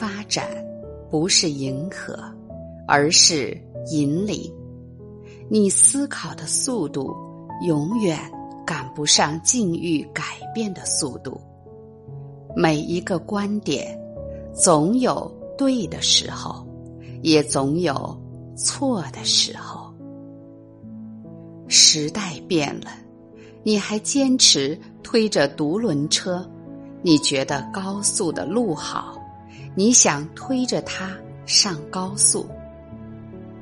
发展不是迎合，而是引领。你思考的速度永远赶不上境遇改变的速度。每一个观点总有对的时候，也总有错的时候。时代变了，你还坚持推着独轮车？你觉得高速的路好，你想推着它上高速，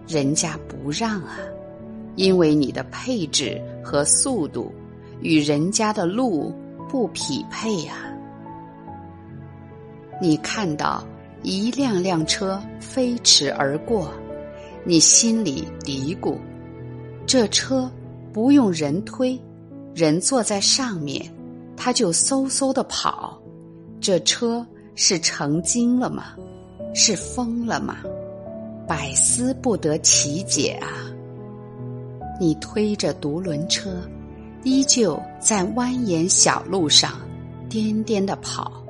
人家不让啊，因为你的配置和速度与人家的路不匹配呀。你看到一辆辆车飞驰而过，你心里嘀咕：这车不用人推，人坐在上面。它就嗖嗖的跑，这车是成精了吗？是疯了吗？百思不得其解啊！你推着独轮车，依旧在蜿蜒小路上颠颠的跑，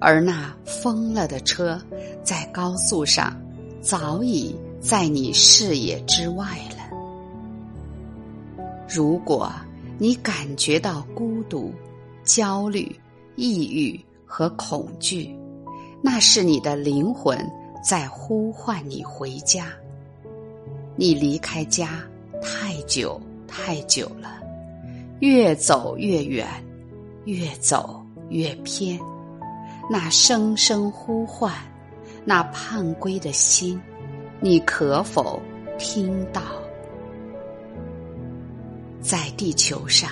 而那疯了的车在高速上早已在你视野之外了。如果你感觉到孤独，焦虑、抑郁和恐惧，那是你的灵魂在呼唤你回家。你离开家太久太久了，越走越远，越走越偏。那声声呼唤，那盼归的心，你可否听到？在地球上。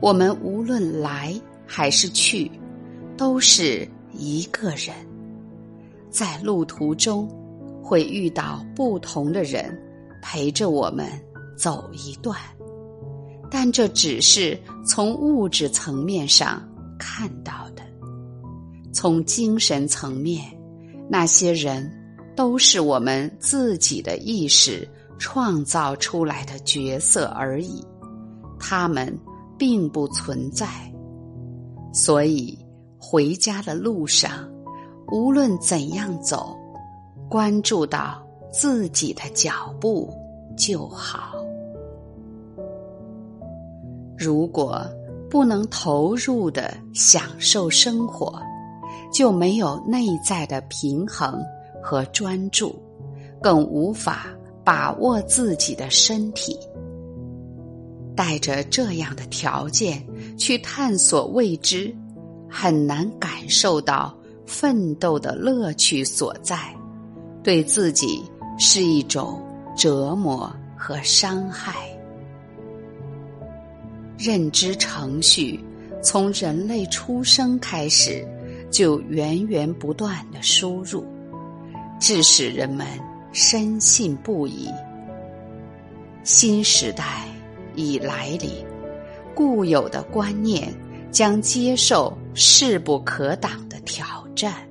我们无论来还是去，都是一个人。在路途中，会遇到不同的人，陪着我们走一段。但这只是从物质层面上看到的，从精神层面，那些人都是我们自己的意识创造出来的角色而已，他们。并不存在，所以回家的路上，无论怎样走，关注到自己的脚步就好。如果不能投入的享受生活，就没有内在的平衡和专注，更无法把握自己的身体。带着这样的条件去探索未知，很难感受到奋斗的乐趣所在，对自己是一种折磨和伤害。认知程序从人类出生开始就源源不断的输入，致使人们深信不疑。新时代。已来临，固有的观念将接受势不可挡的挑战。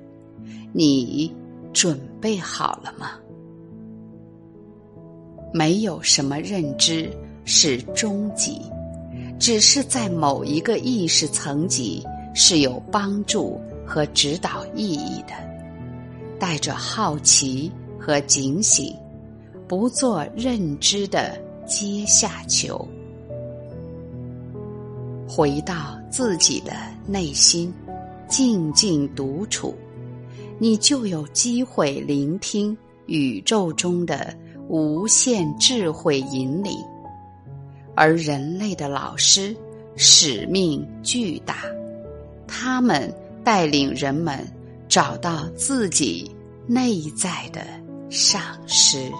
你准备好了吗？没有什么认知是终极，只是在某一个意识层级是有帮助和指导意义的。带着好奇和警醒，不做认知的。阶下囚，回到自己的内心，静静独处，你就有机会聆听宇宙中的无限智慧引领。而人类的老师使命巨大，他们带领人们找到自己内在的上师。